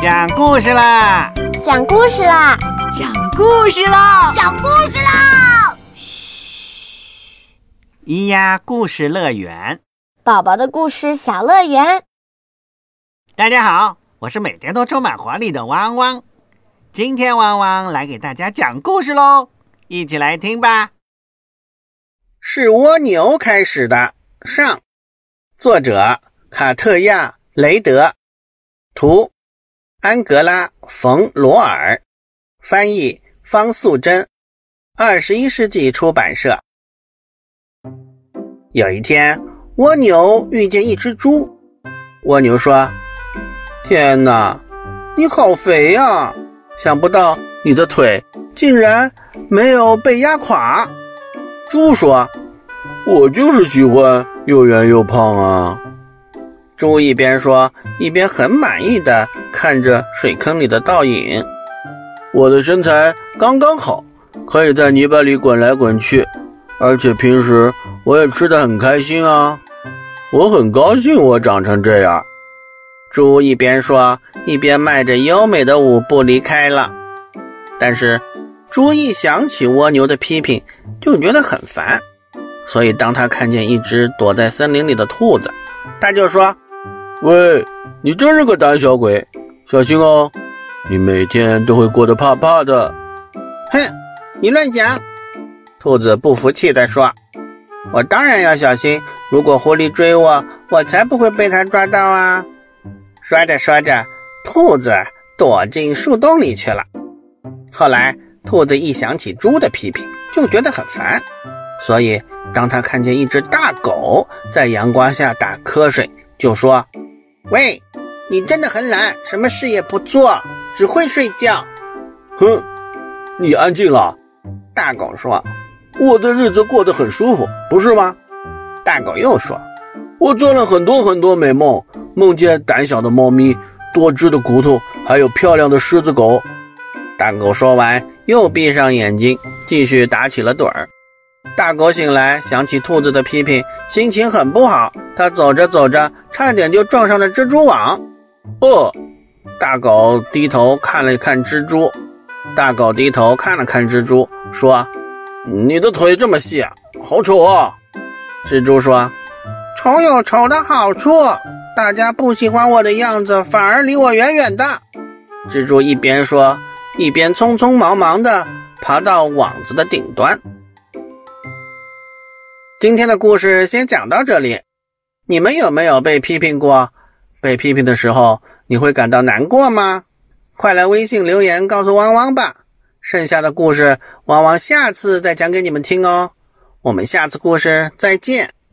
讲故事啦！讲故事啦！讲故事啦！讲故事啦！嘘，咿呀故事乐园，宝宝的故事小乐园。大家好，我是每天都充满活力的汪汪。今天汪汪来给大家讲故事喽，一起来听吧。是蜗牛开始的。上，作者卡特亚雷德，图。安格拉·冯·罗尔，翻译方素珍，二十一世纪出版社。有一天，蜗牛遇见一只猪。蜗牛说：“天哪，你好肥啊！想不到你的腿竟然没有被压垮。”猪说：“我就是喜欢又圆又胖啊。”猪一边说，一边很满意的看着水坑里的倒影。我的身材刚刚好，可以在泥巴里滚来滚去，而且平时我也吃得很开心啊。我很高兴我长成这样。猪一边说，一边迈着优美的舞步离开了。但是，猪一想起蜗牛的批评，就觉得很烦。所以，当他看见一只躲在森林里的兔子，他就说。喂，你真是个胆小鬼，小心哦！你每天都会过得怕怕的。哼，你乱讲！兔子不服气地说：“我当然要小心，如果狐狸追我，我才不会被它抓到啊！”说着说着，兔子躲进树洞里去了。后来，兔子一想起猪的批评，就觉得很烦，所以当他看见一只大狗在阳光下打瞌睡，就说。喂，你真的很懒，什么事也不做，只会睡觉。哼，你安静了。大狗说：“我的日子过得很舒服，不是吗？”大狗又说：“我做了很多很多美梦，梦见胆小的猫咪、多汁的骨头，还有漂亮的狮子狗。”大狗说完，又闭上眼睛，继续打起了盹儿。大狗醒来，想起兔子的批评，心情很不好。它走着走着，差点就撞上了蜘蛛网。哦，大狗低头看了看蜘蛛。大狗低头看了看蜘蛛，说：“你的腿这么细，好丑啊！”蜘蛛说：“丑有丑的好处，大家不喜欢我的样子，反而离我远远的。”蜘蛛一边说，一边匆匆忙忙地爬到网子的顶端。今天的故事先讲到这里。你们有没有被批评过？被批评的时候，你会感到难过吗？快来微信留言告诉汪汪吧。剩下的故事，汪汪下次再讲给你们听哦。我们下次故事再见。